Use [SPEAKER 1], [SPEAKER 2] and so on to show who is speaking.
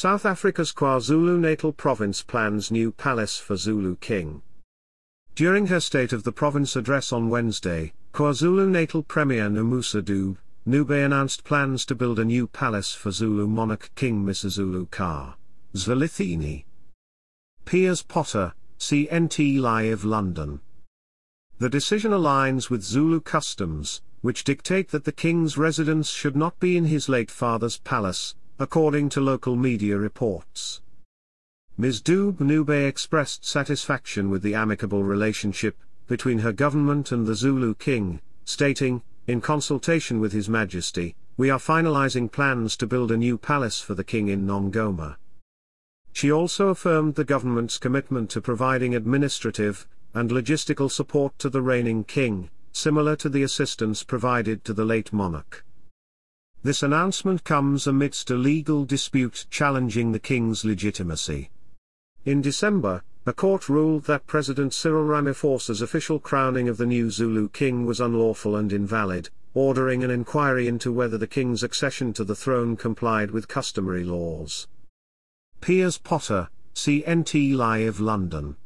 [SPEAKER 1] South Africa's KwaZulu-Natal province plans new palace for Zulu king. During her State of the Province address on Wednesday, KwaZulu-Natal Premier Nomusa Dube, Nube announced plans to build a new palace for Zulu monarch King Misuzulu Ka. Zwelithini. Piers Potter, CNT Live London. The decision aligns with Zulu customs, which dictate that the king's residence should not be in his late father's palace, according to local media reports. Ms. Dube expressed satisfaction with the amicable relationship between her government and the Zulu king, stating, in consultation with His Majesty, we are finalizing plans to build a new palace for the king in Nongoma. She also affirmed the government's commitment to providing administrative and logistical support to the reigning king, similar to the assistance provided to the late monarch. This announcement comes amidst a legal dispute challenging the king's legitimacy. In December, a court ruled that President Cyril Ramaphosa's official crowning of the new Zulu king was unlawful and invalid, ordering an inquiry into whether the king's accession to the throne complied with customary laws. Piers Potter, CNT Live London